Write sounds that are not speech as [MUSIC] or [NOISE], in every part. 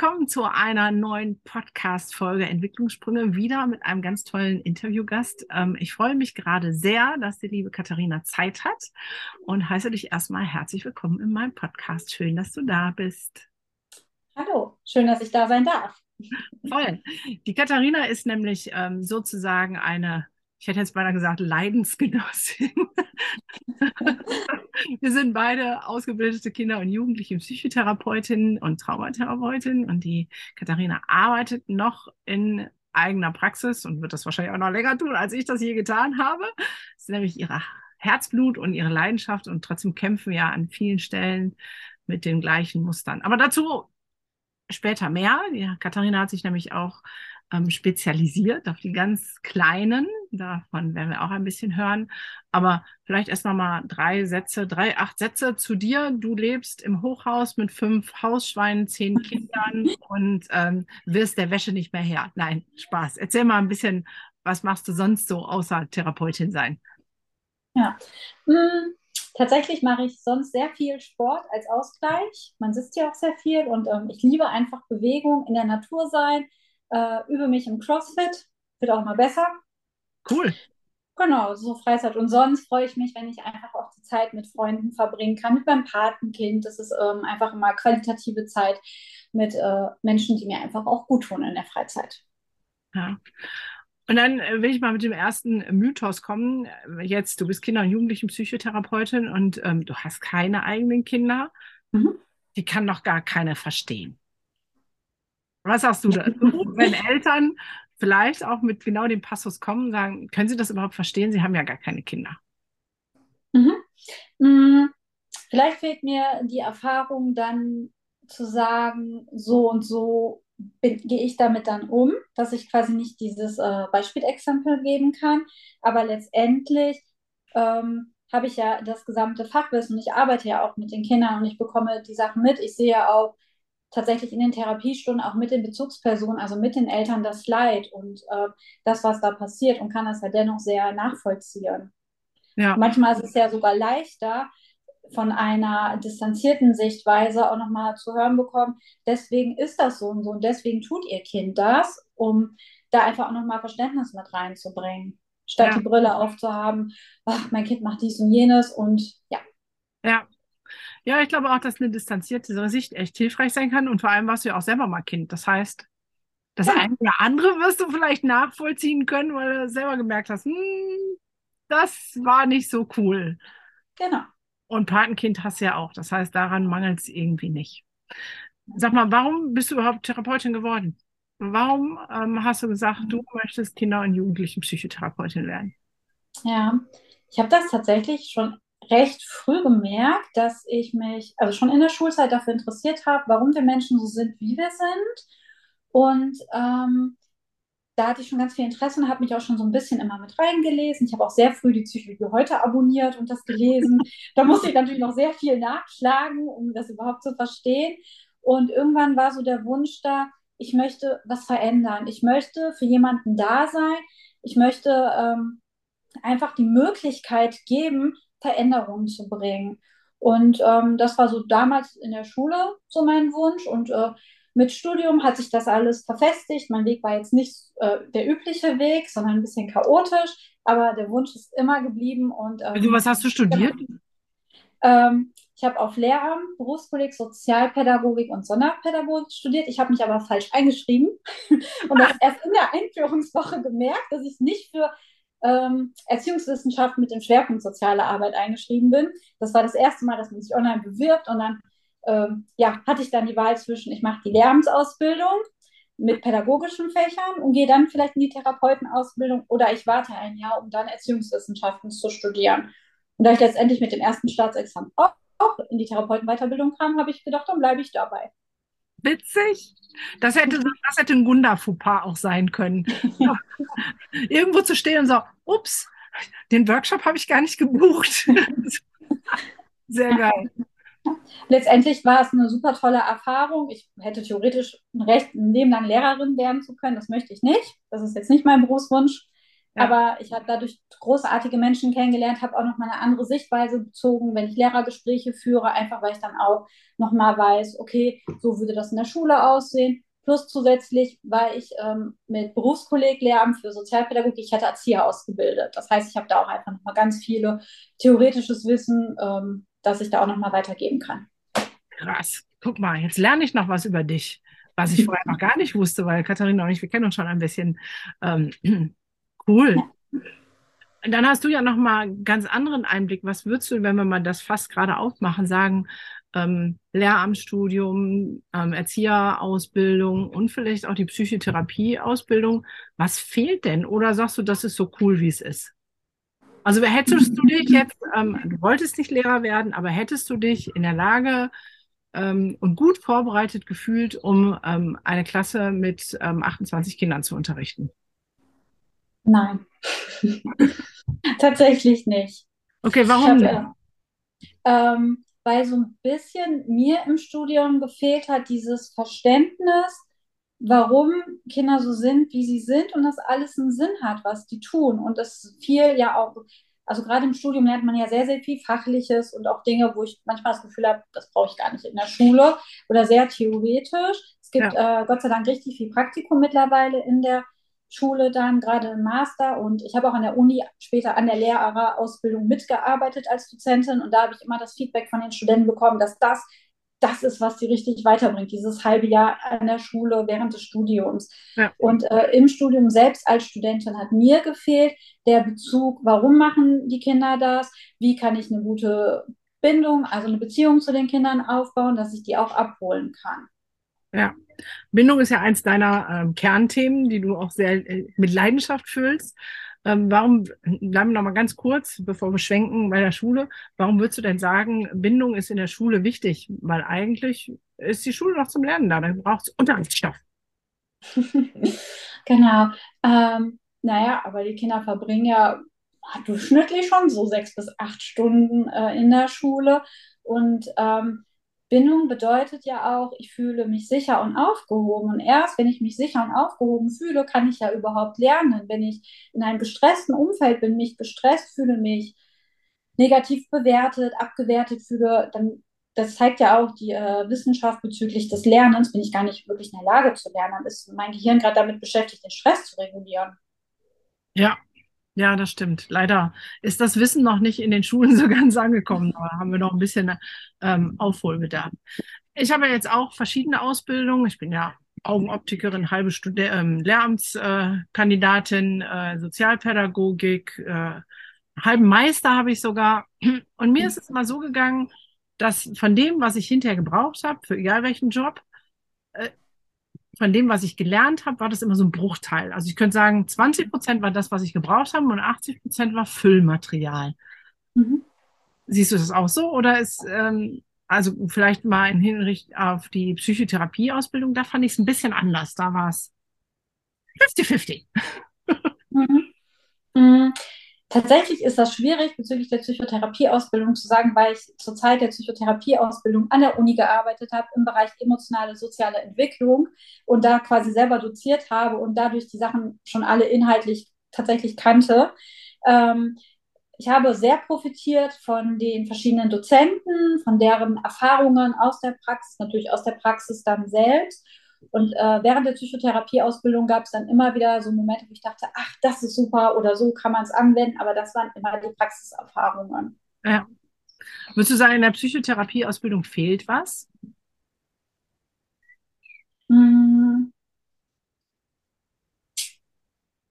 Willkommen zu einer neuen Podcast-Folge Entwicklungssprünge, wieder mit einem ganz tollen Interviewgast. Ähm, ich freue mich gerade sehr, dass die liebe Katharina Zeit hat und heiße dich erstmal herzlich willkommen in meinem Podcast. Schön, dass du da bist. Hallo, schön, dass ich da sein darf. Toll. Die Katharina ist nämlich ähm, sozusagen eine ich hätte jetzt beinahe gesagt, Leidensgenossin. [LAUGHS] Wir sind beide ausgebildete Kinder- und Jugendliche Psychotherapeutinnen und Traumatherapeutinnen und die Katharina arbeitet noch in eigener Praxis und wird das wahrscheinlich auch noch länger tun, als ich das je getan habe. Das ist nämlich ihre Herzblut und ihre Leidenschaft und trotzdem kämpfen wir an vielen Stellen mit den gleichen Mustern. Aber dazu später mehr. Die Katharina hat sich nämlich auch ähm, spezialisiert auf die ganz kleinen. Davon werden wir auch ein bisschen hören. Aber vielleicht erst noch mal drei Sätze, drei, acht Sätze zu dir. Du lebst im Hochhaus mit fünf Hausschweinen, zehn [LAUGHS] Kindern und ähm, wirst der Wäsche nicht mehr her. Nein, Spaß. Erzähl mal ein bisschen, was machst du sonst so außer Therapeutin sein? Ja, hm, tatsächlich mache ich sonst sehr viel Sport als Ausgleich. Man sitzt ja auch sehr viel und ähm, ich liebe einfach Bewegung, in der Natur sein äh, übe mich im CrossFit, wird auch mal besser. Cool. Genau, so Freizeit. Und sonst freue ich mich, wenn ich einfach auch die Zeit mit Freunden verbringen kann, mit meinem Patenkind. Das ist ähm, einfach immer qualitative Zeit mit äh, Menschen, die mir einfach auch gut tun in der Freizeit. Ja. Und dann äh, will ich mal mit dem ersten Mythos kommen. Jetzt, du bist Kinder- und Jugendlichen-Psychotherapeutin und ähm, du hast keine eigenen Kinder. Mhm. Die kann doch gar keine verstehen. Was sagst du dazu, [LAUGHS] wenn Eltern vielleicht auch mit genau dem Passus kommen und sagen, können Sie das überhaupt verstehen? Sie haben ja gar keine Kinder. Mhm. Mhm. Vielleicht fehlt mir die Erfahrung dann zu sagen, so und so gehe ich damit dann um, dass ich quasi nicht dieses äh, Beispielexempel geben kann. Aber letztendlich ähm, habe ich ja das gesamte Fachwissen. Ich arbeite ja auch mit den Kindern und ich bekomme die Sachen mit. Ich sehe ja auch, tatsächlich in den Therapiestunden auch mit den Bezugspersonen, also mit den Eltern das Leid und äh, das, was da passiert und kann das ja dennoch sehr nachvollziehen. Ja. Manchmal ist es ja sogar leichter, von einer distanzierten Sichtweise auch nochmal zu hören bekommen, deswegen ist das so und so und deswegen tut ihr Kind das, um da einfach auch nochmal Verständnis mit reinzubringen, statt ja. die Brille aufzuhaben, ach, mein Kind macht dies und jenes und ja. Ja, ja, ich glaube auch, dass eine distanzierte Sicht echt hilfreich sein kann. Und vor allem warst du ja auch selber mal Kind. Das heißt, das ja. eine oder andere wirst du vielleicht nachvollziehen können, weil du selber gemerkt hast, hm, das war nicht so cool. Genau. Und Patenkind hast du ja auch. Das heißt, daran mangelt es irgendwie nicht. Sag mal, warum bist du überhaupt Therapeutin geworden? Warum ähm, hast du gesagt, du möchtest Kinder- und Jugendlichen Psychotherapeutin werden? Ja, ich habe das tatsächlich schon recht früh gemerkt, dass ich mich also schon in der Schulzeit dafür interessiert habe, warum wir Menschen so sind, wie wir sind. Und ähm, da hatte ich schon ganz viel Interesse und habe mich auch schon so ein bisschen immer mit reingelesen. Ich habe auch sehr früh die Psychologie heute abonniert und das gelesen. [LAUGHS] da musste ich natürlich noch sehr viel nachschlagen, um das überhaupt zu verstehen. Und irgendwann war so der Wunsch da, ich möchte was verändern. Ich möchte für jemanden da sein. Ich möchte ähm, einfach die Möglichkeit geben, Veränderungen zu bringen. Und ähm, das war so damals in der Schule so mein Wunsch. Und äh, mit Studium hat sich das alles verfestigt. Mein Weg war jetzt nicht äh, der übliche Weg, sondern ein bisschen chaotisch. Aber der Wunsch ist immer geblieben. Und, ähm, also was hast du studiert? Genau. Ähm, ich habe auf Lehramt, Berufskolleg, Sozialpädagogik und Sonderpädagogik studiert. Ich habe mich aber falsch eingeschrieben [LAUGHS] und das erst in der Einführungswoche gemerkt, dass ich nicht für ähm, Erziehungswissenschaft mit dem Schwerpunkt soziale Arbeit eingeschrieben bin. Das war das erste Mal, dass man sich online bewirbt und dann ähm, ja, hatte ich dann die Wahl zwischen, ich mache die Lehramtsausbildung mit pädagogischen Fächern und gehe dann vielleicht in die Therapeutenausbildung oder ich warte ein Jahr, um dann Erziehungswissenschaften zu studieren. Und da ich letztendlich mit dem ersten Staatsexamen auch, auch in die Therapeutenweiterbildung kam, habe ich gedacht, dann bleibe ich dabei. Witzig. Das hätte, das hätte ein Gunda-Fauxpas auch sein können. [LAUGHS] Irgendwo zu stehen und so, ups, den Workshop habe ich gar nicht gebucht. [LAUGHS] Sehr geil. Letztendlich war es eine super tolle Erfahrung. Ich hätte theoretisch ein Recht, ein Leben lang Lehrerin werden zu können. Das möchte ich nicht. Das ist jetzt nicht mein Berufswunsch. Ja. Aber ich habe dadurch großartige Menschen kennengelernt, habe auch noch mal eine andere Sichtweise bezogen, wenn ich Lehrergespräche führe, einfach weil ich dann auch noch mal weiß, okay, so würde das in der Schule aussehen. Plus zusätzlich war ich ähm, mit Berufskolleg Lehramt für Sozialpädagogik, ich hatte Erzieher ausgebildet. Das heißt, ich habe da auch einfach noch mal ganz viele theoretisches Wissen, ähm, das ich da auch noch mal weitergeben kann. Krass. Guck mal, jetzt lerne ich noch was über dich, was ich vorher noch gar nicht wusste, weil Katharina und ich, wir kennen uns schon ein bisschen. Ähm, cool. Ja. Dann hast du ja noch mal einen ganz anderen Einblick. Was würdest du, wenn wir mal das fast gerade aufmachen, sagen, ähm, Lehramtsstudium, ähm, Erzieherausbildung und vielleicht auch die Psychotherapieausbildung. Was fehlt denn? Oder sagst du, das ist so cool, wie es ist? Also hättest du [LAUGHS] dich jetzt, ähm, du wolltest nicht Lehrer werden, aber hättest du dich in der Lage ähm, und gut vorbereitet gefühlt, um ähm, eine Klasse mit 28 ähm, Kindern zu unterrichten? Nein, [LAUGHS] tatsächlich nicht. Okay, warum? Hab, äh, weil so ein bisschen mir im Studium gefehlt hat, dieses Verständnis, warum Kinder so sind, wie sie sind und dass alles einen Sinn hat, was die tun. Und das viel ja auch, also gerade im Studium lernt man ja sehr, sehr viel Fachliches und auch Dinge, wo ich manchmal das Gefühl habe, das brauche ich gar nicht in der Schule oder sehr theoretisch. Es gibt ja. äh, Gott sei Dank richtig viel Praktikum mittlerweile in der Schule dann, gerade im Master. Und ich habe auch an der Uni später an der Lehrerausbildung mitgearbeitet als Dozentin. Und da habe ich immer das Feedback von den Studenten bekommen, dass das das ist, was sie richtig weiterbringt, dieses halbe Jahr an der Schule während des Studiums. Ja. Und äh, im Studium selbst als Studentin hat mir gefehlt der Bezug, warum machen die Kinder das, wie kann ich eine gute Bindung, also eine Beziehung zu den Kindern aufbauen, dass ich die auch abholen kann. Ja, Bindung ist ja eins deiner ähm, Kernthemen, die du auch sehr äh, mit Leidenschaft fühlst. Ähm, warum, bleiben wir noch mal ganz kurz, bevor wir schwenken bei der Schule, warum würdest du denn sagen, Bindung ist in der Schule wichtig? Weil eigentlich ist die Schule noch zum Lernen da, dann braucht es Unterrichtsstoff. [LAUGHS] genau. Ähm, naja, aber die Kinder verbringen ja durchschnittlich schon so sechs bis acht Stunden äh, in der Schule. Und ähm, Bindung bedeutet ja auch, ich fühle mich sicher und aufgehoben. Und erst wenn ich mich sicher und aufgehoben fühle, kann ich ja überhaupt lernen. Wenn ich in einem gestressten Umfeld bin, mich gestresst fühle, mich negativ bewertet, abgewertet fühle, dann das zeigt ja auch die äh, Wissenschaft bezüglich des Lernens, bin ich gar nicht wirklich in der Lage zu lernen. Dann ist mein Gehirn gerade damit beschäftigt, den Stress zu regulieren. Ja, ja, das stimmt. Leider ist das Wissen noch nicht in den Schulen [LAUGHS] so ganz angekommen. Da haben wir noch ein bisschen ähm, Aufholbedarf. Ich habe jetzt auch verschiedene Ausbildungen. Ich bin ja Augenoptikerin, halbe Stud ähm, Lehramtskandidatin, äh, äh, Sozialpädagogik, äh, halben Meister habe ich sogar. Und mir ist es mal so gegangen, dass von dem, was ich hinterher gebraucht habe, für egal welchen Job, äh, von dem, was ich gelernt habe, war das immer so ein Bruchteil. Also ich könnte sagen, 20 Prozent war das, was ich gebraucht habe und 80 Prozent war Füllmaterial. Mhm. Siehst du das auch so? Oder ist, ähm, also vielleicht mal in Hinricht auf die Psychotherapieausbildung, da fand ich es ein bisschen anders. Da war es 50-50. Mhm. Mhm. Tatsächlich ist das schwierig bezüglich der Psychotherapieausbildung zu sagen, weil ich zur Zeit der Psychotherapieausbildung an der Uni gearbeitet habe im Bereich emotionale soziale Entwicklung und da quasi selber doziert habe und dadurch die Sachen schon alle inhaltlich tatsächlich kannte. Ähm, ich habe sehr profitiert von den verschiedenen Dozenten, von deren Erfahrungen aus der Praxis, natürlich aus der Praxis dann selbst und äh, während der Psychotherapieausbildung gab es dann immer wieder so Momente, wo ich dachte, ach, das ist super oder so kann man es anwenden, aber das waren immer die Praxiserfahrungen. Ja. Würdest du sagen, in der Psychotherapieausbildung fehlt was? Hm.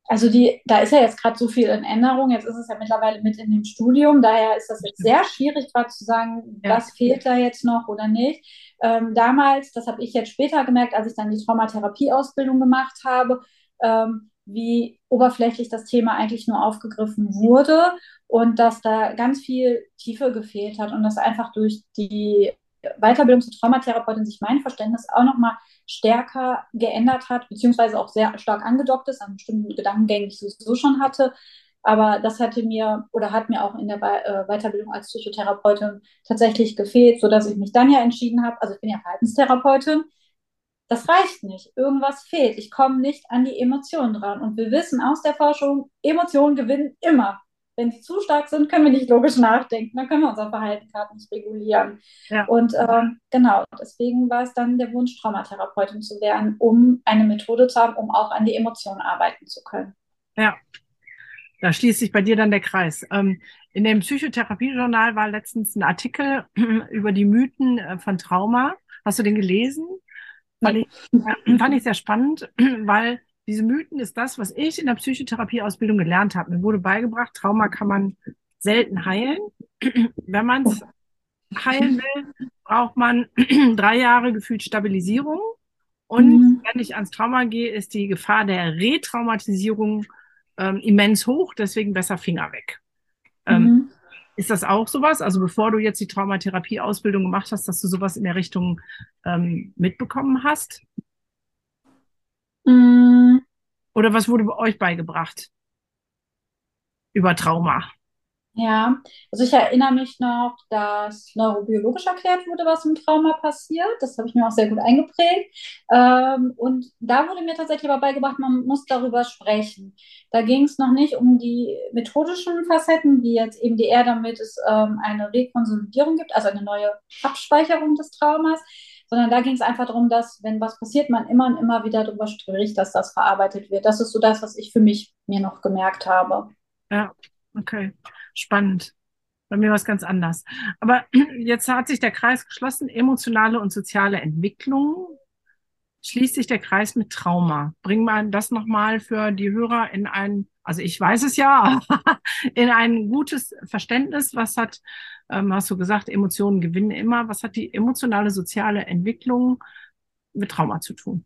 Also die, da ist ja jetzt gerade so viel in Änderung. Jetzt ist es ja mittlerweile mit in dem Studium. Daher ist das jetzt sehr schwierig, gerade zu sagen, ja. was fehlt da jetzt noch oder nicht. Ähm, damals, das habe ich jetzt später gemerkt, als ich dann die Traumatherapieausbildung gemacht habe, ähm, wie oberflächlich das Thema eigentlich nur aufgegriffen wurde und dass da ganz viel Tiefe gefehlt hat und das einfach durch die Weiterbildung zur Traumatherapeutin sich mein Verständnis auch nochmal stärker geändert hat, beziehungsweise auch sehr stark angedockt ist an bestimmten Gedankengängen, die ich sowieso schon hatte. Aber das hatte mir oder hat mir auch in der äh, Weiterbildung als Psychotherapeutin tatsächlich gefehlt, sodass ich mich dann ja entschieden habe, also ich bin ja Verhaltenstherapeutin, das reicht nicht. Irgendwas fehlt. Ich komme nicht an die Emotionen dran. Und wir wissen aus der Forschung, Emotionen gewinnen immer. Wenn sie zu stark sind, können wir nicht logisch nachdenken. Dann können wir unser Verhalten gerade nicht regulieren. Ja. Und ähm, genau, deswegen war es dann der Wunsch, Traumatherapeutin zu werden, um eine Methode zu haben, um auch an die Emotionen arbeiten zu können. Ja, da schließt sich bei dir dann der Kreis. Ähm, in dem Psychotherapiejournal war letztens ein Artikel [CLEARS THROAT] über die Mythen äh, von Trauma. Hast du den gelesen? Fand ich, fand ich sehr spannend, [CLEARS THROAT] weil diese Mythen ist das, was ich in der Psychotherapieausbildung gelernt habe. Mir wurde beigebracht, Trauma kann man selten heilen. [CLEARS THROAT] Wenn man es heilen will, braucht man [CLEARS THROAT] drei Jahre gefühlt Stabilisierung. Und mhm. wenn ich ans Trauma gehe, ist die Gefahr der Retraumatisierung ähm, immens hoch, deswegen besser Finger weg. Ähm, mhm. Ist das auch sowas? Also bevor du jetzt die Traumatherapie-Ausbildung gemacht hast, dass du sowas in der Richtung ähm, mitbekommen hast? Mhm. Oder was wurde euch beigebracht über Trauma? Ja, also ich erinnere mich noch, dass neurobiologisch erklärt wurde, was im Trauma passiert. Das habe ich mir auch sehr gut eingeprägt. Ähm, und da wurde mir tatsächlich aber beigebracht, man muss darüber sprechen. Da ging es noch nicht um die methodischen Facetten, wie jetzt eben die ER, damit es ähm, eine Rekonsolidierung gibt, also eine neue Abspeicherung des Traumas, sondern da ging es einfach darum, dass, wenn was passiert, man immer und immer wieder darüber spricht, dass das verarbeitet wird. Das ist so das, was ich für mich mir noch gemerkt habe. Ja, okay spannend. Bei mir war es ganz anders. Aber [CLEARS THROAT] jetzt hat sich der Kreis geschlossen, emotionale und soziale Entwicklung. Schließt sich der Kreis mit Trauma. Bring mal das nochmal für die Hörer in ein, also ich weiß es ja, [LAUGHS] in ein gutes Verständnis. Was hat, ähm, hast du gesagt, Emotionen gewinnen immer. Was hat die emotionale soziale Entwicklung mit Trauma zu tun?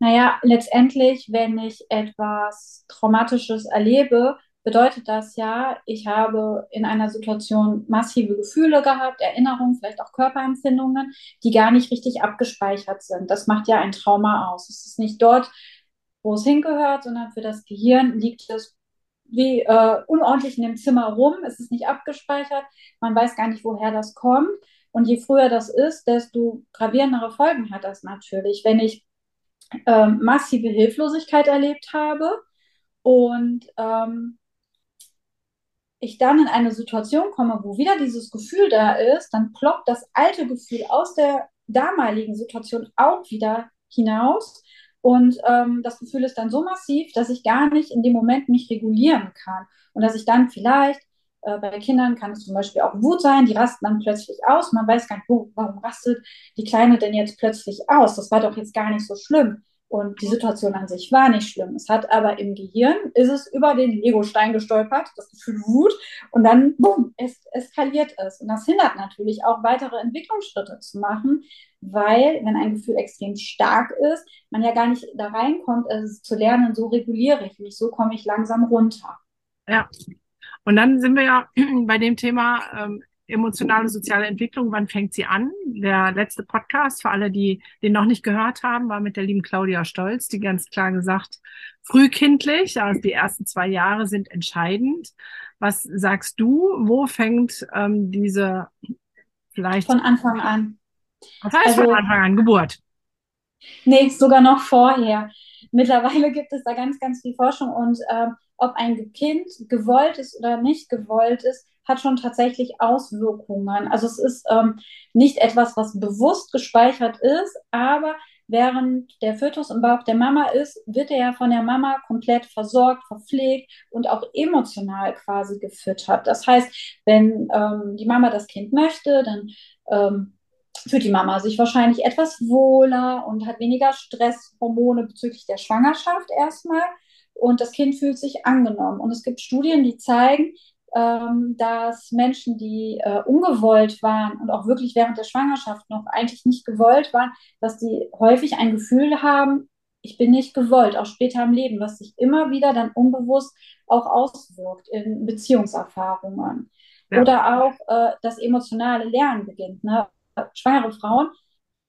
Naja, letztendlich, wenn ich etwas Traumatisches erlebe, bedeutet das ja, ich habe in einer Situation massive Gefühle gehabt, Erinnerungen, vielleicht auch Körperempfindungen, die gar nicht richtig abgespeichert sind. Das macht ja ein Trauma aus. Es ist nicht dort, wo es hingehört, sondern für das Gehirn liegt es wie äh, unordentlich in dem Zimmer rum. Es ist nicht abgespeichert. Man weiß gar nicht, woher das kommt. Und je früher das ist, desto gravierendere Folgen hat das natürlich. Wenn ich äh, massive Hilflosigkeit erlebt habe und ähm, ich dann in eine Situation komme, wo wieder dieses Gefühl da ist, dann ploppt das alte Gefühl aus der damaligen Situation auch wieder hinaus. Und ähm, das Gefühl ist dann so massiv, dass ich gar nicht in dem Moment mich regulieren kann. Und dass ich dann vielleicht, äh, bei Kindern kann es zum Beispiel auch Wut sein, die rasten dann plötzlich aus. Man weiß gar nicht, wo, warum rastet die Kleine denn jetzt plötzlich aus? Das war doch jetzt gar nicht so schlimm. Und die Situation an sich war nicht schlimm. Es hat aber im Gehirn, ist es über den Legostein gestolpert, das Gefühl Wut, und dann, bumm, es eskaliert es. Und das hindert natürlich auch weitere Entwicklungsschritte zu machen, weil, wenn ein Gefühl extrem stark ist, man ja gar nicht da reinkommt, es zu lernen, so reguliere ich mich, so komme ich langsam runter. Ja. Und dann sind wir ja [CLEARS THROAT] bei dem Thema ähm, emotionale soziale Entwicklung, wann fängt sie an? Der letzte Podcast, für alle, die den noch nicht gehört haben, war mit der lieben Claudia Stolz, die ganz klar gesagt, frühkindlich, also die ersten zwei Jahre sind entscheidend. Was sagst du, wo fängt ähm, diese vielleicht... Von Anfang an. Was heißt also, von Anfang an? Geburt? Nee, sogar noch vorher. Mittlerweile gibt es da ganz, ganz viel Forschung und ähm, ob ein Kind gewollt ist oder nicht gewollt ist, hat schon tatsächlich Auswirkungen. Also es ist ähm, nicht etwas, was bewusst gespeichert ist, aber während der Fötus im Bauch der Mama ist, wird er ja von der Mama komplett versorgt, verpflegt und auch emotional quasi gefüttert. Das heißt, wenn ähm, die Mama das Kind möchte, dann ähm, fühlt die Mama sich wahrscheinlich etwas wohler und hat weniger Stresshormone bezüglich der Schwangerschaft erstmal. Und das Kind fühlt sich angenommen. Und es gibt Studien, die zeigen, ähm, dass Menschen, die äh, ungewollt waren und auch wirklich während der Schwangerschaft noch eigentlich nicht gewollt waren, dass die häufig ein Gefühl haben, ich bin nicht gewollt, auch später im Leben, was sich immer wieder dann unbewusst auch auswirkt in Beziehungserfahrungen. Ja. Oder auch äh, das emotionale Lernen beginnt. Ne? Schwangere Frauen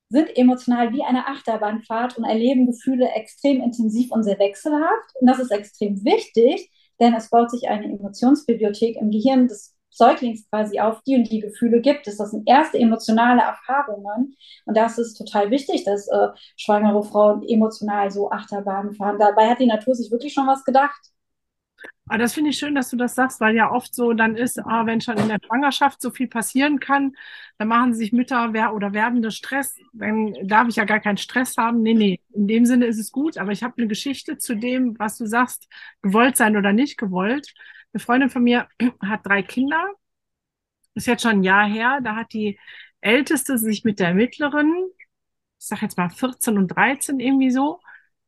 sind emotional wie eine Achterbahnfahrt und erleben Gefühle extrem intensiv und sehr wechselhaft. Und das ist extrem wichtig, denn es baut sich eine Emotionsbibliothek im Gehirn des Säuglings quasi auf, die und die Gefühle gibt es. Das sind erste emotionale Erfahrungen. Und das ist total wichtig, dass äh, schwangere Frauen emotional so Achterbahn fahren. Dabei hat die Natur sich wirklich schon was gedacht. Aber das finde ich schön, dass du das sagst, weil ja oft so dann ist, ah, wenn schon in der Schwangerschaft so viel passieren kann, dann machen sich Mütter oder werdende Stress. Dann darf ich ja gar keinen Stress haben. Nee, nee, in dem Sinne ist es gut. Aber ich habe eine Geschichte zu dem, was du sagst, gewollt sein oder nicht gewollt. Eine Freundin von mir [CLEARS THROAT] hat drei Kinder. Ist jetzt schon ein Jahr her. Da hat die Älteste sich mit der Mittleren, ich sag jetzt mal 14 und 13 irgendwie so,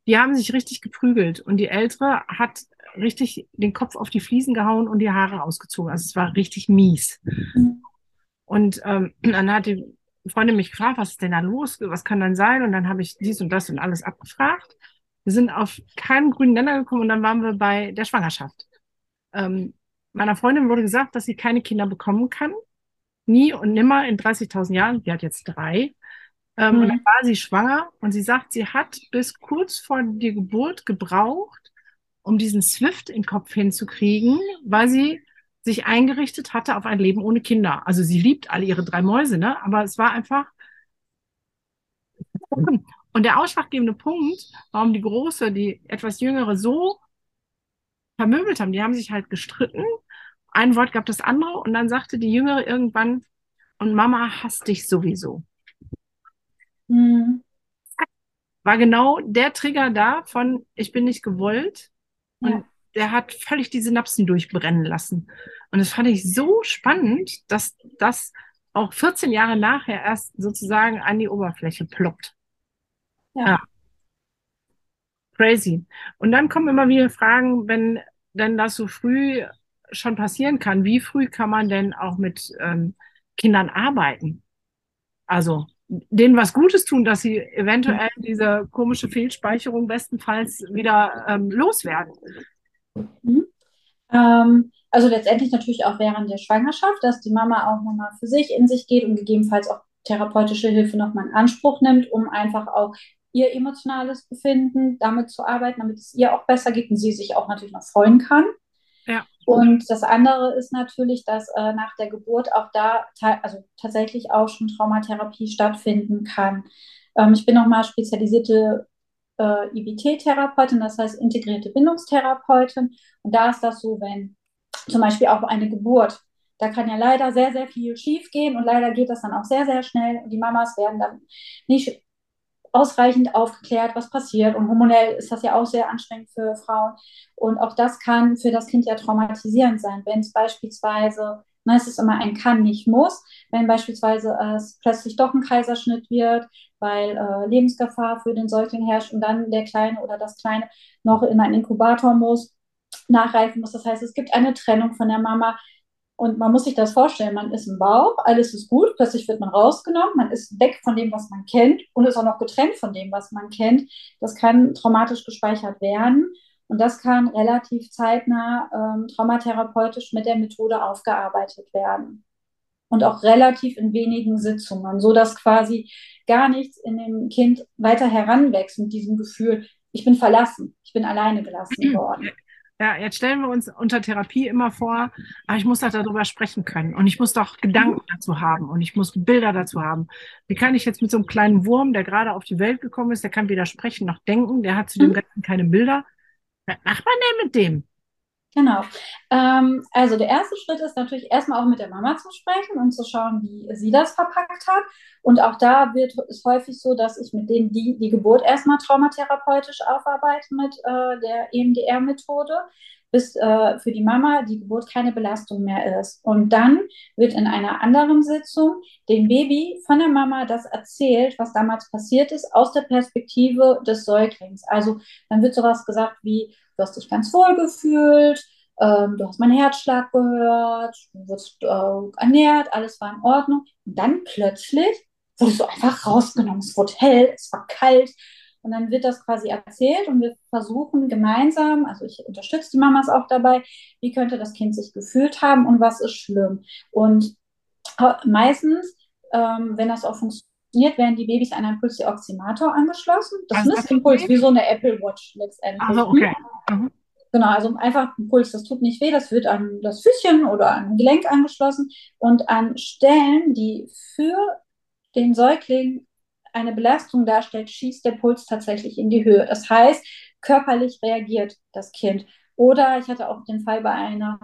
die haben sich richtig geprügelt. Und die Ältere hat richtig den Kopf auf die Fliesen gehauen und die Haare ausgezogen. Also es war richtig mies. Und ähm, [CLEARS THROAT] dann hat die Freundin mich gefragt, was ist denn da los? Was kann dann sein? Und dann habe ich dies und das und alles abgefragt. Wir sind auf keinen grünen Nenner gekommen und dann waren wir bei der Schwangerschaft. Ähm, meiner Freundin wurde gesagt, dass sie keine Kinder bekommen kann. Nie und nimmer in 30.000 Jahren. Die hat jetzt drei. Ähm, mhm. Und dann war sie schwanger und sie sagt, sie hat bis kurz vor der Geburt gebraucht, um diesen Swift im Kopf hinzukriegen, weil sie sich eingerichtet hatte auf ein Leben ohne Kinder. Also sie liebt alle ihre drei Mäuse, ne? Aber es war einfach. Und der ausschlaggebende Punkt, warum die Große, die etwas Jüngere so vermöbelt haben, die haben sich halt gestritten. Ein Wort gab das andere und dann sagte die Jüngere irgendwann, und Mama hasst dich sowieso. Mhm. War genau der Trigger da von, ich bin nicht gewollt, und ja. der hat völlig die Synapsen durchbrennen lassen. Und das fand ich so spannend, dass das auch 14 Jahre nachher erst sozusagen an die Oberfläche ploppt. Ja. ja. Crazy. Und dann kommen immer wieder Fragen, wenn denn das so früh schon passieren kann, wie früh kann man denn auch mit ähm, Kindern arbeiten? Also denen was Gutes tun, dass sie eventuell diese komische Fehlspeicherung bestenfalls wieder ähm, loswerden. Mhm. Ähm, also letztendlich natürlich auch während der Schwangerschaft, dass die Mama auch nochmal für sich in sich geht und gegebenenfalls auch therapeutische Hilfe nochmal in Anspruch nimmt, um einfach auch ihr emotionales Befinden damit zu arbeiten, damit es ihr auch besser geht und sie sich auch natürlich noch freuen kann. Und das andere ist natürlich, dass äh, nach der Geburt auch da also tatsächlich auch schon Traumatherapie stattfinden kann. Ähm, ich bin nochmal spezialisierte äh, IBT-Therapeutin, das heißt integrierte Bindungstherapeutin. Und da ist das so, wenn zum Beispiel auch eine Geburt, da kann ja leider sehr, sehr viel schief gehen und leider geht das dann auch sehr, sehr schnell. Und die Mamas werden dann nicht ausreichend aufgeklärt, was passiert. Und hormonell ist das ja auch sehr anstrengend für Frauen. Und auch das kann für das Kind ja traumatisierend sein, wenn es beispielsweise, na, es ist immer ein kann, nicht muss, wenn beispielsweise es plötzlich doch ein Kaiserschnitt wird, weil äh, Lebensgefahr für den Säugling herrscht und dann der Kleine oder das Kleine noch in einen Inkubator muss, nachreifen muss. Das heißt, es gibt eine Trennung von der Mama. Und man muss sich das vorstellen, man ist im Bauch, alles ist gut, plötzlich wird man rausgenommen, man ist weg von dem, was man kennt und ist auch noch getrennt von dem, was man kennt. Das kann traumatisch gespeichert werden und das kann relativ zeitnah ähm, traumatherapeutisch mit der Methode aufgearbeitet werden. Und auch relativ in wenigen Sitzungen, so dass quasi gar nichts in dem Kind weiter heranwächst mit diesem Gefühl, ich bin verlassen, ich bin alleine gelassen [CLEARS THROAT] worden. Ja, jetzt stellen wir uns unter Therapie immer vor, ah, ich muss doch darüber sprechen können und ich muss doch Gedanken dazu haben und ich muss Bilder dazu haben. Wie kann ich jetzt mit so einem kleinen Wurm, der gerade auf die Welt gekommen ist, der kann weder sprechen noch denken, der hat zu dem mhm. Ganzen keine Bilder. Was macht man denn mit dem? Genau. Ähm, also der erste Schritt ist natürlich erstmal auch mit der Mama zu sprechen und zu schauen, wie sie das verpackt hat. Und auch da wird es häufig so, dass ich mit denen die, die Geburt erstmal traumatherapeutisch aufarbeite mit äh, der EMDR-Methode, bis äh, für die Mama die Geburt keine Belastung mehr ist. Und dann wird in einer anderen Sitzung dem Baby von der Mama das erzählt, was damals passiert ist, aus der Perspektive des Säuglings. Also dann wird sowas gesagt wie, du hast dich ganz wohl gefühlt, ähm, du hast meinen Herzschlag gehört, du wirst äh, ernährt, alles war in Ordnung. Und dann plötzlich wurdest du einfach rausgenommen. Es wurde hell, es war kalt Und dann wird das quasi erzählt und wir versuchen gemeinsam, also ich unterstütze die Mamas auch dabei, wie könnte das Kind sich gefühlt haben und was ist schlimm. Und meistens, ähm, wenn das auch funktioniert, werden die Babys an einen Pulsioximator angeschlossen. Das also ist Impuls, wie so eine Apple Watch letztendlich. Also, okay. Mhm. Genau, also einfach ein Puls, das tut nicht weh, das wird an das Füßchen oder an ein Gelenk angeschlossen und an Stellen, die für den Säugling eine Belastung darstellt, schießt der Puls tatsächlich in die Höhe. Das heißt, körperlich reagiert das Kind. Oder ich hatte auch den Fall bei einer,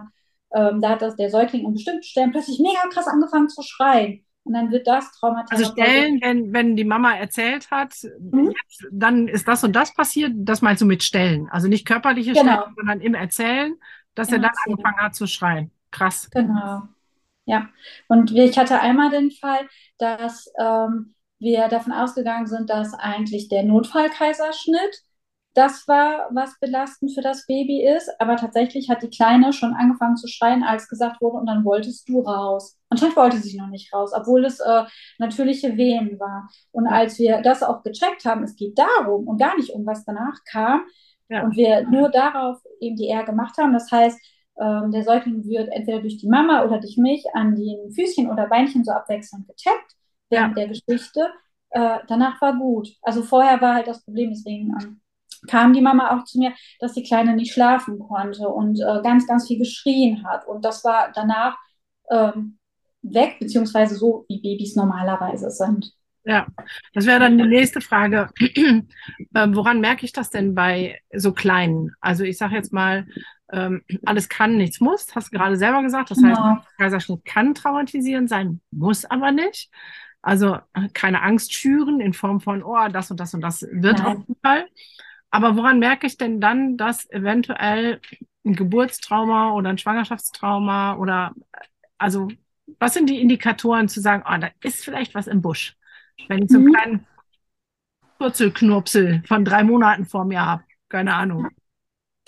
ähm, da hat das, der Säugling an bestimmten Stellen plötzlich mega krass angefangen zu schreien. Und dann wird das traumatisiert. Also Stellen, wenn, wenn die Mama erzählt hat, mhm. jetzt, dann ist das und das passiert, das meinst du mit Stellen. Also nicht körperliche genau. Stellen, sondern im Erzählen, dass Im er dann angefangen hat zu schreien. Krass. Genau. Ja. Und ich hatte einmal den Fall, dass ähm, wir davon ausgegangen sind, dass eigentlich der Notfallkaiserschnitt das war, was belastend für das Baby ist. Aber tatsächlich hat die Kleine schon angefangen zu schreien, als gesagt wurde, und dann wolltest du raus. Anscheinend wollte sie noch nicht raus, obwohl es äh, natürliche Wehen war. Und als wir das auch gecheckt haben, es geht darum und gar nicht um was danach kam, ja. und wir nur darauf eben die R gemacht haben, das heißt, ähm, der Säugling wird entweder durch die Mama oder durch mich an den Füßchen oder Beinchen so abwechselnd getappt während ja. der Geschichte. Äh, danach war gut. Also vorher war halt das Problem, deswegen ähm, kam die Mama auch zu mir, dass die Kleine nicht schlafen konnte und äh, ganz, ganz viel geschrien hat. Und das war danach ähm, weg, beziehungsweise so, wie Babys normalerweise sind. Ja, das wäre dann die nächste Frage. [CLEARS THROAT] ähm, woran merke ich das denn bei so Kleinen? Also ich sage jetzt mal, ähm, alles kann, nichts muss, hast du gerade selber gesagt. Das heißt, genau. Kaiserschnitt kann traumatisierend sein, muss aber nicht. Also äh, keine Angst schüren in Form von, oh, das und das und das wird Nein. auf jeden Fall. Aber woran merke ich denn dann, dass eventuell ein Geburtstrauma oder ein Schwangerschaftstrauma oder also was sind die Indikatoren zu sagen, oh, da ist vielleicht was im Busch? Wenn ich so einen mhm. kleinen Purzelknurpsel von drei Monaten vor mir habe, keine Ahnung.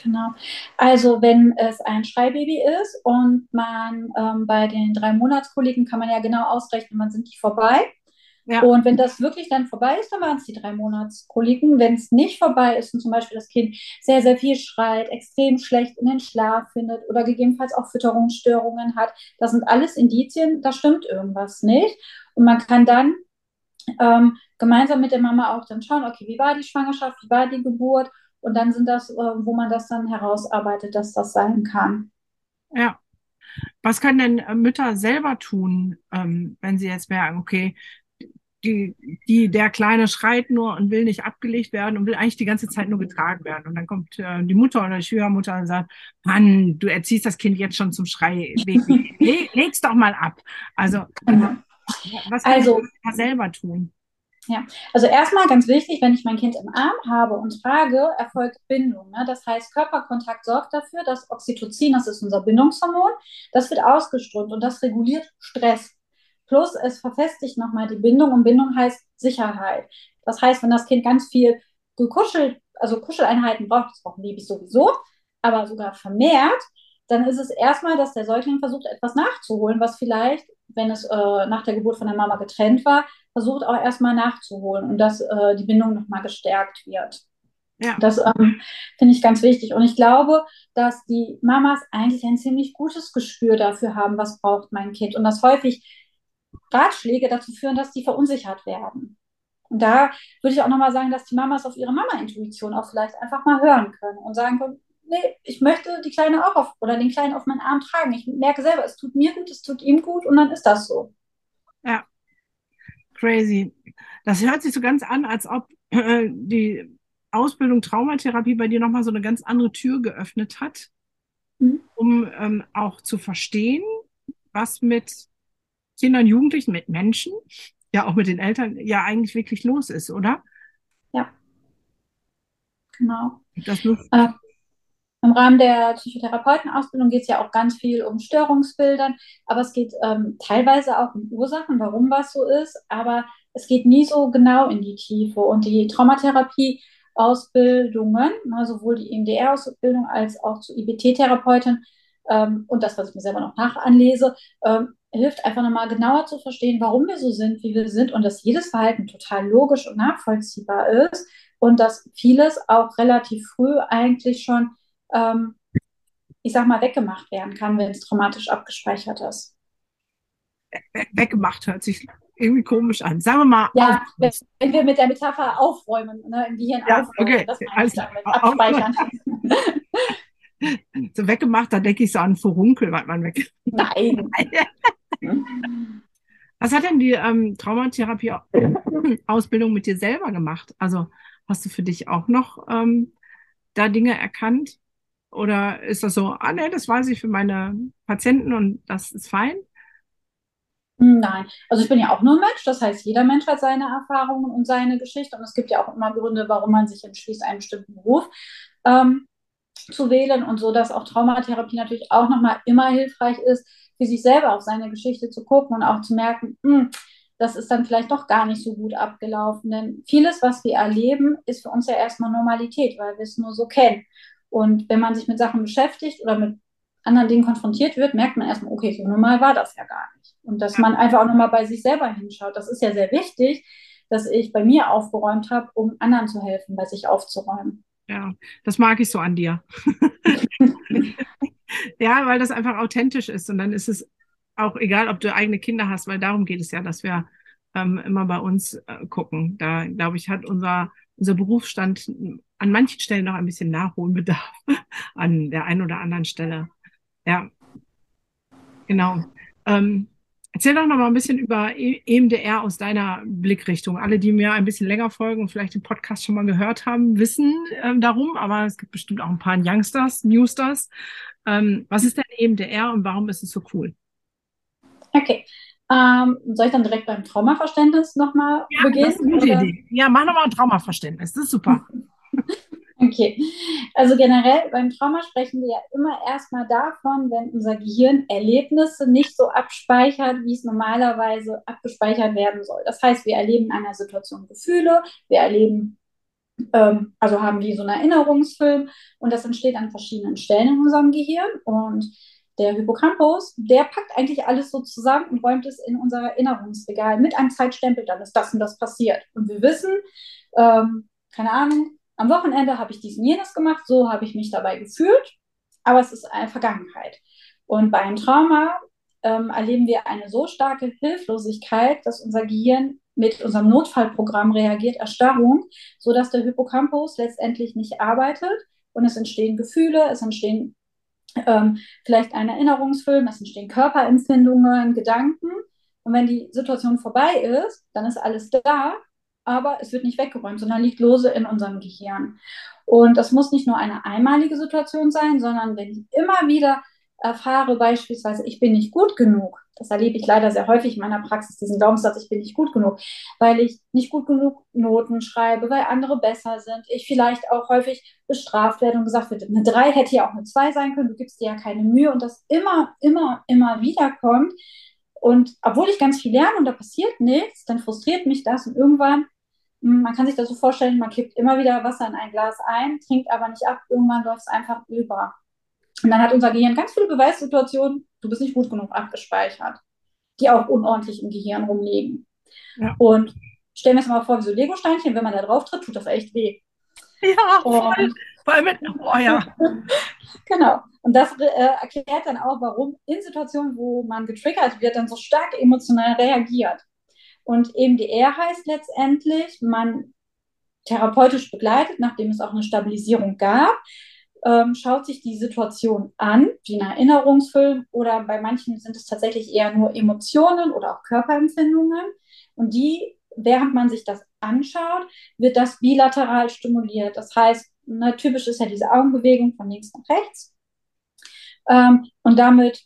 Genau. Also wenn es ein Schreibaby ist und man ähm, bei den drei Monatskoliken kann man ja genau ausrechnen, wann sind die vorbei. Ja. Und wenn das wirklich dann vorbei ist, dann waren es die drei Monatskoliken. Wenn es nicht vorbei ist und zum Beispiel das Kind sehr, sehr viel schreit, extrem schlecht in den Schlaf findet oder gegebenenfalls auch Fütterungsstörungen hat, das sind alles Indizien, da stimmt irgendwas nicht. Und man kann dann ähm, gemeinsam mit der Mama auch dann schauen, okay, wie war die Schwangerschaft, wie war die Geburt? Und dann sind das, äh, wo man das dann herausarbeitet, dass das sein kann. Ja. Was können denn Mütter selber tun, ähm, wenn sie jetzt merken, okay, die, die, der Kleine schreit nur und will nicht abgelegt werden und will eigentlich die ganze Zeit nur getragen werden. Und dann kommt äh, die Mutter oder die Schwiegermutter und sagt, Mann, du erziehst das Kind jetzt schon zum Schrei. Le leg's doch mal ab. Also, was kann also, ich selber tun? Ja, also erstmal ganz wichtig, wenn ich mein Kind im Arm habe und trage, erfolgt Bindung. Ne? Das heißt, Körperkontakt sorgt dafür, dass Oxytocin, das ist unser Bindungshormon, das wird ausgeströmt und das reguliert Stress. Plus es verfestigt nochmal die Bindung und Bindung heißt Sicherheit. Das heißt, wenn das Kind ganz viel gekuschelt, also Kuscheleinheiten braucht, das brauchen Babys sowieso, aber sogar vermehrt, dann ist es erstmal, dass der Säugling versucht, etwas nachzuholen, was vielleicht, wenn es äh, nach der Geburt von der Mama getrennt war, versucht auch erstmal nachzuholen und dass äh, die Bindung nochmal gestärkt wird. Ja. Das ähm, finde ich ganz wichtig. Und ich glaube, dass die Mamas eigentlich ein ziemlich gutes Gespür dafür haben, was braucht mein Kind. Und dass häufig Ratschläge dazu führen, dass die verunsichert werden. Und da würde ich auch nochmal sagen, dass die Mamas auf ihre Mama-Intuition auch vielleicht einfach mal hören können und sagen können, nee, ich möchte die Kleine auch auf oder den Kleinen auf meinen Arm tragen. Ich merke selber, es tut mir gut, es tut ihm gut und dann ist das so. Ja, crazy. Das hört sich so ganz an, als ob äh, die Ausbildung Traumatherapie bei dir nochmal so eine ganz andere Tür geöffnet hat, mhm. um ähm, auch zu verstehen, was mit Kindern, Jugendlichen, mit Menschen, ja auch mit den Eltern, ja eigentlich wirklich los ist, oder? Ja. Genau. Das äh, Im Rahmen der Psychotherapeutenausbildung geht es ja auch ganz viel um Störungsbildern, aber es geht ähm, teilweise auch um Ursachen, warum was so ist, aber es geht nie so genau in die Tiefe. Und die Traumatherapie Ausbildungen, ne, sowohl die EMDR-Ausbildung als auch zur IBT-Therapeutin ähm, und das, was ich mir selber noch nachanlese, ähm, hilft einfach nochmal genauer zu verstehen, warum wir so sind, wie wir sind und dass jedes Verhalten total logisch und nachvollziehbar ist und dass vieles auch relativ früh eigentlich schon, ähm, ich sag mal, weggemacht werden kann, wenn es traumatisch abgespeichert ist. Weggemacht hört sich irgendwie komisch an. Sagen wir mal. Ja, wenn, wenn wir mit der Metapher aufräumen, ne, im Gehirn ja, aufräumen, okay. das meine ich damit, abspeichern. [LAUGHS] so weggemacht, da denke ich so an Furunkel, weil man weg. Nein. [LAUGHS] [LAUGHS] Was hat denn die ähm, Traumatherapie-Ausbildung [CLEARS THROAT] mit dir selber gemacht? Also hast du für dich auch noch ähm, da Dinge erkannt? Oder ist das so, ah nee, das weiß ich für meine Patienten und das ist fein? Nein, also ich bin ja auch nur Mensch, das heißt, jeder Mensch hat seine Erfahrungen und seine Geschichte und es gibt ja auch immer Gründe, warum man sich entschließt, einen bestimmten Beruf ähm, zu wählen und so, dass auch Traumatherapie natürlich auch nochmal immer hilfreich ist, für sich selber auf seine Geschichte zu gucken und auch zu merken, mh, hm, das ist dann vielleicht doch gar nicht so gut abgelaufen. Denn vieles, was wir erleben, ist für uns ja erstmal Normalität, weil wir es nur so kennen. Und wenn man sich mit Sachen beschäftigt oder mit anderen Dingen konfrontiert wird, merkt man erstmal, okay, so normal war das ja gar nicht. Und dass man einfach auch nochmal bei sich selber hinschaut. Das ist ja sehr wichtig, dass ich bei mir aufgeräumt habe, um anderen zu helfen, bei sich aufzuräumen. Ja, das mag ich so an dir. [LAUGHS] ja, weil das einfach authentisch ist. Und dann ist es auch egal, ob du eigene Kinder hast, weil darum geht es ja, dass wir ähm, immer bei uns äh, gucken. Da, glaube ich, hat unser, unser Berufsstand an manchen Stellen noch ein bisschen Nachholbedarf [LAUGHS] an der einen oder anderen Stelle. Ja, genau. Ähm, erzähl doch noch mal ein bisschen über EMDR aus deiner Blickrichtung. Alle, die mir ein bisschen länger folgen und vielleicht den Podcast schon mal gehört haben, wissen ähm, darum, aber es gibt bestimmt auch ein paar Youngsters, Newsters. Ähm, was ist denn EMDR und warum ist es so cool? Okay. Ähm, soll ich dann direkt beim Traumaverständnis nochmal ja, beginnen? Das ist eine gute Idee. Ja, mach nochmal ein Traumaverständnis. Das ist super. [LAUGHS] Okay, also generell beim Trauma sprechen wir ja immer erstmal davon, wenn unser Gehirn Erlebnisse nicht so abspeichert, wie es normalerweise abgespeichert werden soll. Das heißt, wir erleben in einer Situation Gefühle, wir erleben, ähm, also haben wie so einen Erinnerungsfilm und das entsteht an verschiedenen Stellen in unserem Gehirn und der Hippocampus, der packt eigentlich alles so zusammen und räumt es in unser Erinnerungsregal mit einem Zeitstempel, dann ist das und das passiert. Und wir wissen, ähm, keine Ahnung, am Wochenende habe ich diesen jenes gemacht, so habe ich mich dabei gefühlt, aber es ist eine Vergangenheit. Und bei einem Trauma ähm, erleben wir eine so starke Hilflosigkeit, dass unser Gehirn mit unserem Notfallprogramm reagiert, Erstarrung, sodass der Hippocampus letztendlich nicht arbeitet und es entstehen Gefühle, es entstehen ähm, vielleicht ein Erinnerungsfilm, es entstehen Körperempfindungen, Gedanken. Und wenn die Situation vorbei ist, dann ist alles da, aber es wird nicht weggeräumt, sondern liegt lose in unserem Gehirn. Und das muss nicht nur eine einmalige Situation sein, sondern wenn ich immer wieder erfahre, beispielsweise, ich bin nicht gut genug, das erlebe ich leider sehr häufig in meiner Praxis, diesen Glaubenssatz, ich bin nicht gut genug, weil ich nicht gut genug Noten schreibe, weil andere besser sind, ich vielleicht auch häufig bestraft werde und gesagt wird, eine 3 hätte ja auch eine 2 sein können, du gibst dir ja keine Mühe und das immer, immer, immer wieder kommt. Und obwohl ich ganz viel lerne und da passiert nichts, dann frustriert mich das und irgendwann man kann sich das so vorstellen, man kippt immer wieder Wasser in ein Glas ein, trinkt aber nicht ab, irgendwann läuft es einfach über. Und dann hat unser Gehirn ganz viele Beweissituationen, du bist nicht gut genug abgespeichert, die auch unordentlich im Gehirn rumliegen. Ja. Und stellen wir uns mal vor, wie so Lego-Steinchen, wenn man da drauf tritt, tut das echt weh. Ja, voll. Vor allem mit, oh ja. [LAUGHS] genau. Und das äh, erklärt dann auch, warum in Situationen, wo man getriggert wird, dann so stark emotional reagiert. Und EMDR heißt letztendlich, man therapeutisch begleitet, nachdem es auch eine Stabilisierung gab, ähm, schaut sich die Situation an, wie ein Erinnerungsfilm oder bei manchen sind es tatsächlich eher nur Emotionen oder auch Körperempfindungen. Und die, während man sich das anschaut, wird das bilateral stimuliert. Das heißt, ne, typisch ist ja diese Augenbewegung von links nach rechts. Ähm, und damit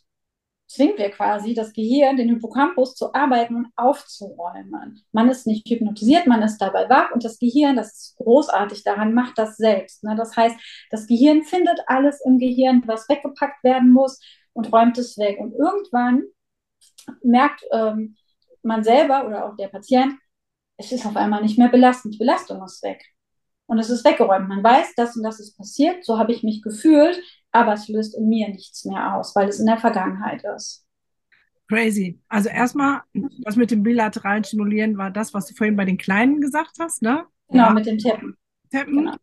zwingen wir quasi das Gehirn, den Hippocampus zu arbeiten und aufzuräumen. Man ist nicht hypnotisiert, man ist dabei wach und das Gehirn, das ist großartig daran, macht das selbst. Ne? Das heißt, das Gehirn findet alles im Gehirn, was weggepackt werden muss und räumt es weg. Und irgendwann merkt ähm, man selber oder auch der Patient, es ist auf einmal nicht mehr belastend, die Belastung ist weg. Und es ist weggeräumt. Man weiß, das und das ist passiert, so habe ich mich gefühlt, aber es löst in mir nichts mehr aus, weil es in der Vergangenheit ist. Crazy. Also erstmal, das mit dem bilateralen Stimulieren war das, was du vorhin bei den Kleinen gesagt hast, ne? Genau, ja. mit dem Tippen. Tippen. Genau.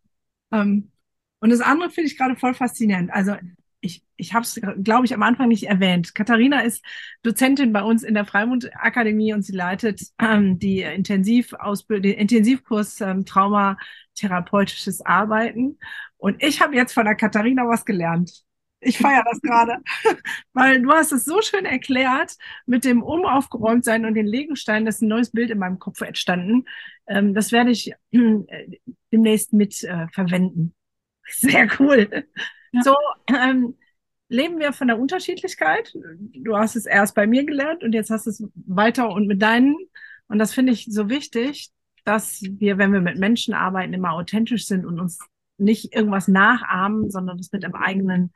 Ähm, und das andere finde ich gerade voll faszinierend. Also ich, ich habe es, glaube ich, am Anfang nicht erwähnt. Katharina ist Dozentin bei uns in der Freimund Akademie und sie leitet ähm, die Intensivausbildung, den Intensivkurs ähm, Traumatherapeutisches Arbeiten. Und ich habe jetzt von der Katharina was gelernt. Ich feiere das gerade, [LAUGHS] weil du hast es so schön erklärt mit dem Umaufgeräumtsein und den Legensteinen, dass ein neues Bild in meinem Kopf entstanden. Ähm, das werde ich äh, demnächst mit äh, verwenden. Sehr cool. Ja. So ähm, leben wir von der Unterschiedlichkeit. Du hast es erst bei mir gelernt und jetzt hast du es weiter und mit deinen. Und das finde ich so wichtig, dass wir, wenn wir mit Menschen arbeiten, immer authentisch sind und uns nicht irgendwas nachahmen, sondern das mit dem eigenen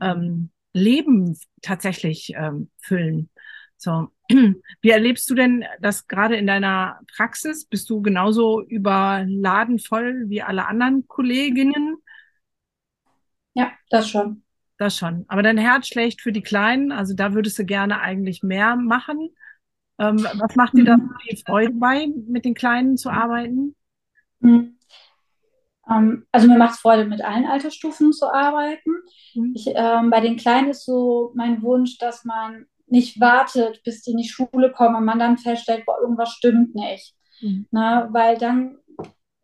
ähm, Leben tatsächlich ähm, füllen. So, [CLEARS THROAT] wie erlebst du denn das gerade in deiner Praxis? Bist du genauso überladen voll wie alle anderen Kolleginnen? Ja, das schon. Das schon. Aber dein Herz schlägt für die Kleinen, also da würdest du gerne eigentlich mehr machen. Ähm, was macht dir da mhm. die Freude bei, mit den Kleinen zu arbeiten? Mhm. Ähm, also mir macht es Freude, mit allen Altersstufen zu arbeiten. Mhm. Ich, ähm, bei den Kleinen ist so mein Wunsch, dass man nicht wartet, bis die in die Schule kommen und man dann feststellt, boah, irgendwas stimmt nicht. Mhm. Na, ne, weil dann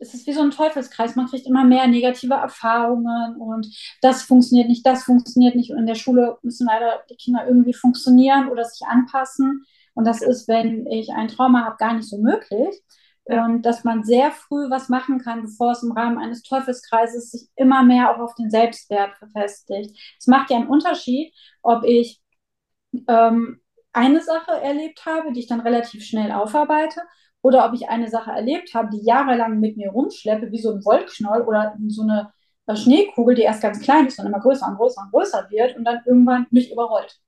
es ist wie so ein Teufelskreis. Man kriegt immer mehr negative Erfahrungen und das funktioniert nicht, das funktioniert nicht. Und in der Schule müssen leider die Kinder irgendwie funktionieren oder sich anpassen. Und das ist, wenn ich ein Trauma habe, gar nicht so möglich. Und dass man sehr früh was machen kann, bevor es im Rahmen eines Teufelskreises sich immer mehr auch auf den Selbstwert verfestigt. Es macht ja einen Unterschied, ob ich ähm, eine Sache erlebt habe, die ich dann relativ schnell aufarbeite, oder ob ich eine Sache erlebt habe, die jahrelang mit mir rumschleppe, wie so ein Wollknoll oder so eine Schneekugel, die erst ganz klein ist und immer größer und größer und größer wird und dann irgendwann mich überrollt.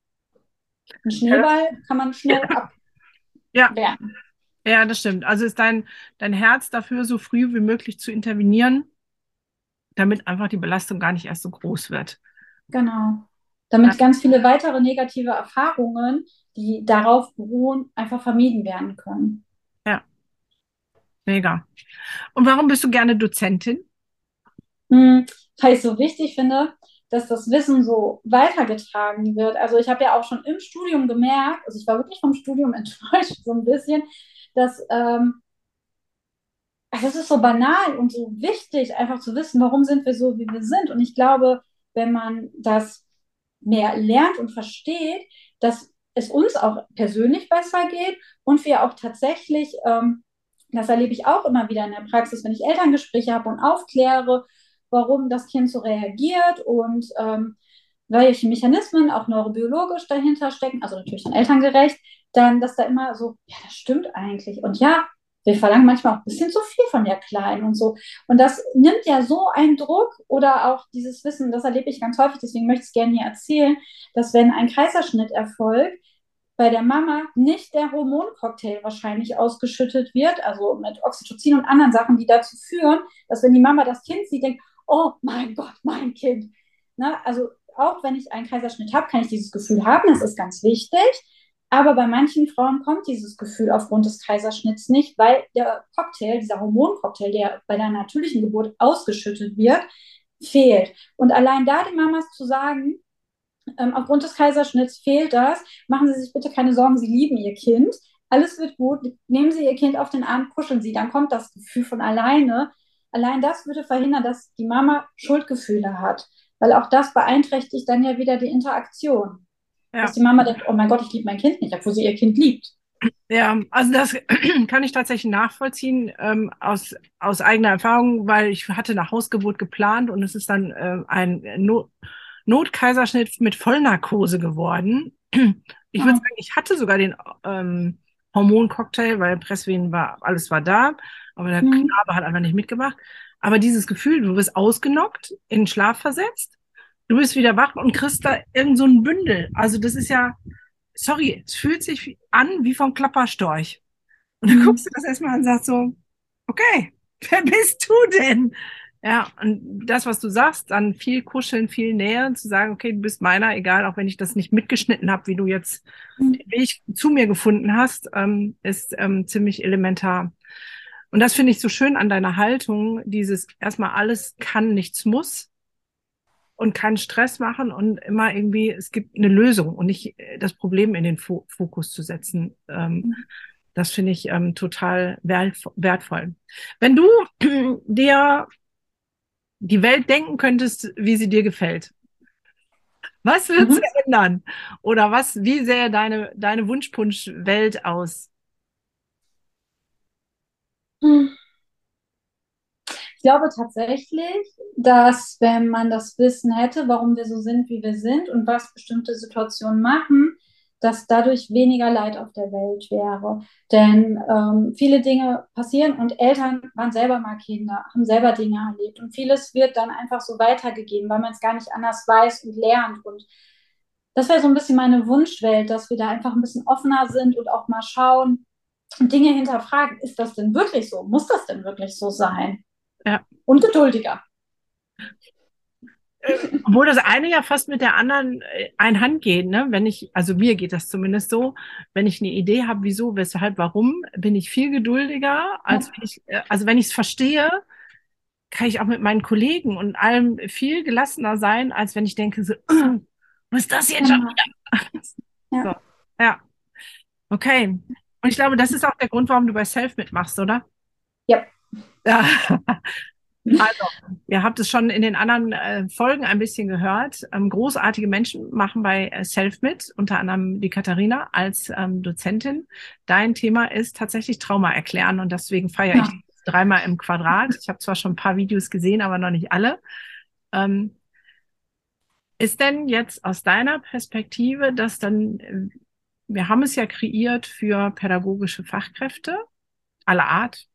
Ein Schneeball kann man schnell abwehren. Ja. ja, das stimmt. Also ist dein, dein Herz dafür, so früh wie möglich zu intervenieren, damit einfach die Belastung gar nicht erst so groß wird. Genau. Damit ja. ganz viele weitere negative Erfahrungen, die darauf beruhen, einfach vermieden werden können. Mega. Und warum bist du gerne Dozentin? Hm, weil ich so wichtig finde, dass das Wissen so weitergetragen wird. Also ich habe ja auch schon im Studium gemerkt, also ich war wirklich vom Studium [LAUGHS] enttäuscht, so ein bisschen, dass ähm, also es ist so banal und so wichtig, einfach zu wissen, warum sind wir so, wie wir sind. Und ich glaube, wenn man das mehr lernt und versteht, dass es uns auch persönlich besser geht und wir auch tatsächlich, ähm, das erlebe ich auch immer wieder in der Praxis, wenn ich Elterngespräche habe und aufkläre, warum das Kind so reagiert und ähm, welche Mechanismen auch neurobiologisch dahinter stecken, also natürlich dann elterngerecht, dann, dass da immer so, ja, das stimmt eigentlich. Und ja, wir verlangen manchmal auch ein bisschen zu viel von der Kleinen und so. Und das nimmt ja so einen Druck oder auch dieses Wissen, das erlebe ich ganz häufig, deswegen möchte ich es gerne hier erzählen, dass wenn ein Kaiserschnitt erfolgt, bei der Mama nicht der Hormoncocktail wahrscheinlich ausgeschüttet wird, also mit Oxytocin und anderen Sachen, die dazu führen, dass wenn die Mama das Kind sieht, denkt, oh mein Gott, mein Kind. Na, also auch wenn ich einen Kaiserschnitt habe, kann ich dieses Gefühl haben, das ist ganz wichtig. Aber bei manchen Frauen kommt dieses Gefühl aufgrund des Kaiserschnitts nicht, weil der Cocktail, dieser Hormoncocktail, der bei der natürlichen Geburt ausgeschüttet wird, fehlt. Und allein da den Mamas zu sagen, ähm, aufgrund des Kaiserschnitts fehlt das, machen Sie sich bitte keine Sorgen, Sie lieben Ihr Kind, alles wird gut, nehmen Sie Ihr Kind auf den Arm, kuscheln Sie, dann kommt das Gefühl von alleine. Allein das würde verhindern, dass die Mama Schuldgefühle hat, weil auch das beeinträchtigt dann ja wieder die Interaktion. Ja. Dass die Mama denkt, oh mein Gott, ich liebe mein Kind nicht, obwohl sie ihr Kind liebt. Ja, also das [CLEARS THROAT] kann ich tatsächlich nachvollziehen ähm, aus, aus eigener Erfahrung, weil ich hatte eine Hausgeburt geplant und es ist dann äh, ein Not Notkaiserschnitt mit Vollnarkose geworden. [CLEARS THROAT] Ich würde ah. sagen, ich hatte sogar den ähm, Hormoncocktail, weil Presswehen war, alles war da, aber der mhm. Knabe hat einfach nicht mitgemacht. Aber dieses Gefühl, du wirst ausgenockt, in Schlaf versetzt du bist wieder wach und kriegst da irgend so ein Bündel. Also das ist ja, sorry, es fühlt sich an wie vom Klapperstorch. Und dann mhm. guckst du das erstmal an und sagst so, okay, [LAUGHS] wer bist du denn? Ja, und das, was du sagst, dann viel kuscheln, viel näher, zu sagen, okay, du bist meiner, egal, auch wenn ich das nicht mitgeschnitten habe, wie du jetzt mhm. den Weg zu mir gefunden hast, ähm, ist ähm, ziemlich elementar. Und das finde ich so schön an deiner Haltung, dieses erstmal alles kann, nichts muss und keinen Stress machen und immer irgendwie, es gibt eine Lösung und nicht äh, das Problem in den Fo Fokus zu setzen. Ähm, mhm. Das finde ich ähm, total wertvoll. Wenn du [CLEARS THROAT] dir die Welt denken könntest, wie sie dir gefällt, was würdest mhm. du ändern? Oder was, wie sähe deine, deine Wunschpunsch-Welt aus? Mhm glaube tatsächlich, dass wenn man das Wissen hätte, warum wir so sind, wie wir sind und was bestimmte Situationen machen, dass dadurch weniger Leid auf der Welt wäre. Denn ähm, viele Dinge passieren und Eltern waren selber mal Kinder, haben selber Dinge erlebt und vieles wird dann einfach so weitergegeben, weil man es gar nicht anders weiß und lernt. Und das wäre so ein bisschen meine Wunschwelt, dass wir da einfach ein bisschen offener sind und auch mal schauen und Dinge hinterfragen. Ist das denn wirklich so? Muss das denn wirklich so sein? Ja. Und geduldiger. Obwohl das eine ja fast mit der anderen äh, einhand geht, ne? Wenn ich, also mir geht das zumindest so, wenn ich eine Idee habe, wieso, weshalb, warum, bin ich viel geduldiger, als wenn ich, äh, also wenn ich es verstehe, kann ich auch mit meinen Kollegen und allem viel gelassener sein, als wenn ich denke, so, [CLEARS THROAT] was ist das jetzt schon wieder? [LAUGHS] Ja. So, ja. Okay. Und ich glaube, das ist auch der Grund, warum du bei Self mitmachst, oder? Ja. Ja. [LAUGHS] [LAUGHS] Also, ihr habt es schon in den anderen äh, Folgen ein bisschen gehört. Ähm, großartige Menschen machen bei äh, Self mit, unter anderem die Katharina als ähm, Dozentin. Dein Thema ist tatsächlich Trauma erklären und deswegen feiere ja. ich dreimal im Quadrat. Ich habe zwar schon ein paar Videos gesehen, aber noch nicht alle. Ähm, ist denn jetzt aus deiner Perspektive, dass dann, äh, wir haben es ja kreiert für pädagogische Fachkräfte aller Art,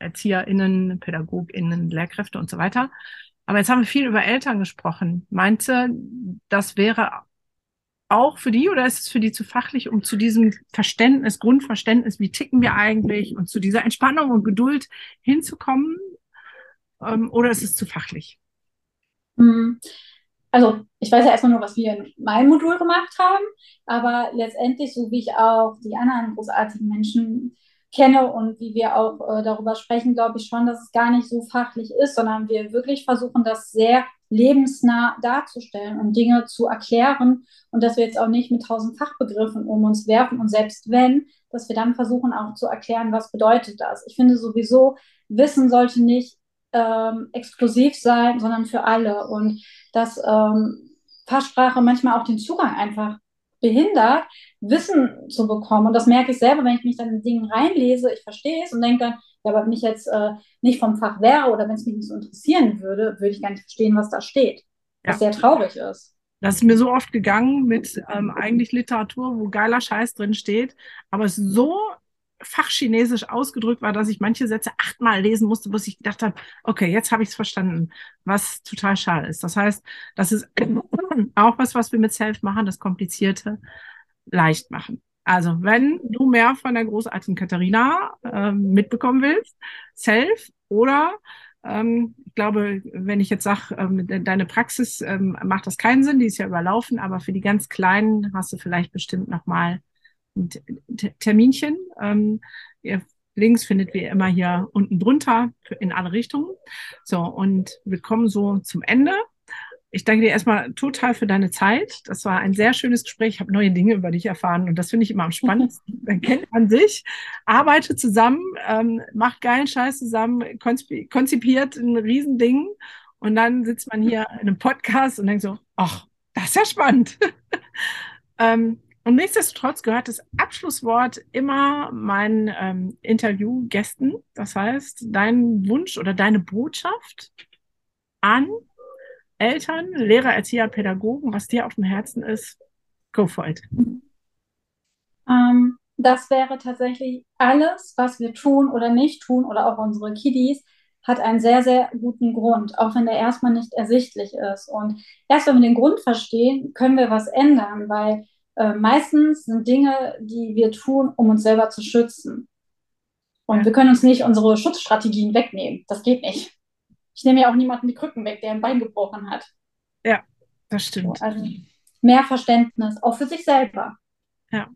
ErzieherInnen, PädagogInnen, Lehrkräfte und so weiter. Aber jetzt haben wir viel über Eltern gesprochen. Meinte, das wäre auch für die oder ist es für die zu fachlich, um zu diesem Verständnis, Grundverständnis, wie ticken wir eigentlich und zu dieser Entspannung und Geduld hinzukommen? Ähm, oder ist es zu fachlich? Hm. Also ich weiß ja erstmal nur, was wir in meinem Modul gemacht haben, aber letztendlich, so wie ich auch die anderen großartigen Menschen kenne und wie wir auch äh, darüber sprechen, glaube ich schon, dass es gar nicht so fachlich ist, sondern wir wirklich versuchen, das sehr lebensnah darzustellen und Dinge zu erklären und dass wir jetzt auch nicht mit tausend Fachbegriffen um uns werfen und selbst wenn, dass wir dann versuchen auch zu erklären, was bedeutet das. Ich finde sowieso, Wissen sollte nicht ähm, exklusiv sein, sondern für alle und dass ähm, Fachsprache manchmal auch den Zugang einfach behindert, Wissen zu bekommen. Und das merke ich selber, wenn ich mich dann in Dingen reinlese, ich verstehe es und denke dann, ja, aber wenn ich jetzt äh, nicht vom Fach wäre oder wenn es mich nicht so interessieren würde, würde ich gar nicht verstehen, was da steht. Was ja. sehr traurig ist. Das ist mir so oft gegangen mit ähm, eigentlich Literatur, wo geiler Scheiß drin steht, aber es so fachchinesisch ausgedrückt war, dass ich manche Sätze achtmal lesen musste, bis ich gedacht habe, okay, jetzt habe ich es verstanden, was total schade ist. Das heißt, das ist auch was, was wir mit Self machen, das Komplizierte leicht machen. Also, wenn du mehr von der großartigen Katharina äh, mitbekommen willst, Self oder ähm, ich glaube, wenn ich jetzt sage, ähm, deine Praxis ähm, macht das keinen Sinn, die ist ja überlaufen, aber für die ganz Kleinen hast du vielleicht bestimmt nochmal ein Terminchen. Ähm, ihr Links findet wie immer hier unten drunter in alle Richtungen. So, und wir kommen so zum Ende. Ich danke dir erstmal total für deine Zeit. Das war ein sehr schönes Gespräch. Ich habe neue Dinge über dich erfahren und das finde ich immer am spannendsten. [LAUGHS] Man kennt man sich, arbeitet zusammen, ähm, macht geilen Scheiß zusammen, konzipiert ein Riesending und dann sitzt man hier in einem Podcast und denkt so, ach, das ist ja spannend. [LAUGHS] ähm, und nichtsdestotrotz gehört das Abschlusswort immer meinen ähm, Interviewgästen. Das heißt, dein Wunsch oder deine Botschaft an Eltern, Lehrer, Erzieher, Pädagogen, was dir auf dem Herzen ist, go for it. Ähm, das wäre tatsächlich alles, was wir tun oder nicht tun oder auch unsere Kiddies, hat einen sehr, sehr guten Grund, auch wenn der erstmal nicht ersichtlich ist. Und erst wenn wir den Grund verstehen, können wir was ändern, weil äh, meistens sind Dinge, die wir tun, um uns selber zu schützen. Und wir können uns nicht unsere Schutzstrategien wegnehmen. Das geht nicht. Ich nehme ja auch niemanden die Krücken weg, der ein Bein gebrochen hat. Ja, das stimmt. Also mehr Verständnis, auch für sich selber. Ja.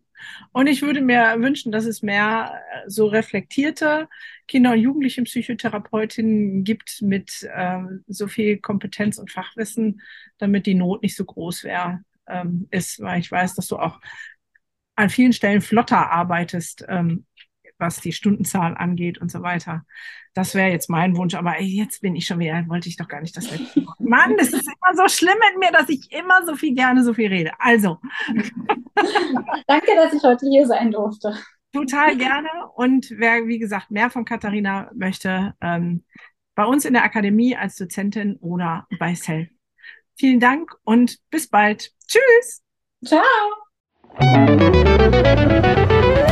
Und ich würde mir wünschen, dass es mehr äh, so reflektierte Kinder- und Jugendlichen-Psychotherapeutinnen gibt mit äh, so viel Kompetenz und Fachwissen, damit die Not nicht so groß wäre, ähm, ist, weil ich weiß, dass du auch an vielen Stellen flotter arbeitest, ähm, was die Stundenzahl angeht und so weiter. Das wäre jetzt mein Wunsch, aber ey, jetzt bin ich schon wieder, wollte ich doch gar nicht das letzte Mal. [LAUGHS] Mann, es ist immer so schlimm mit mir, dass ich immer so viel gerne so viel rede. Also. [LAUGHS] Danke, dass ich heute hier sein durfte. Total gerne. Und wer, wie gesagt, mehr von Katharina möchte, ähm, bei uns in der Akademie als Dozentin oder bei Cell. Vielen Dank und bis bald. Tschüss. Ciao.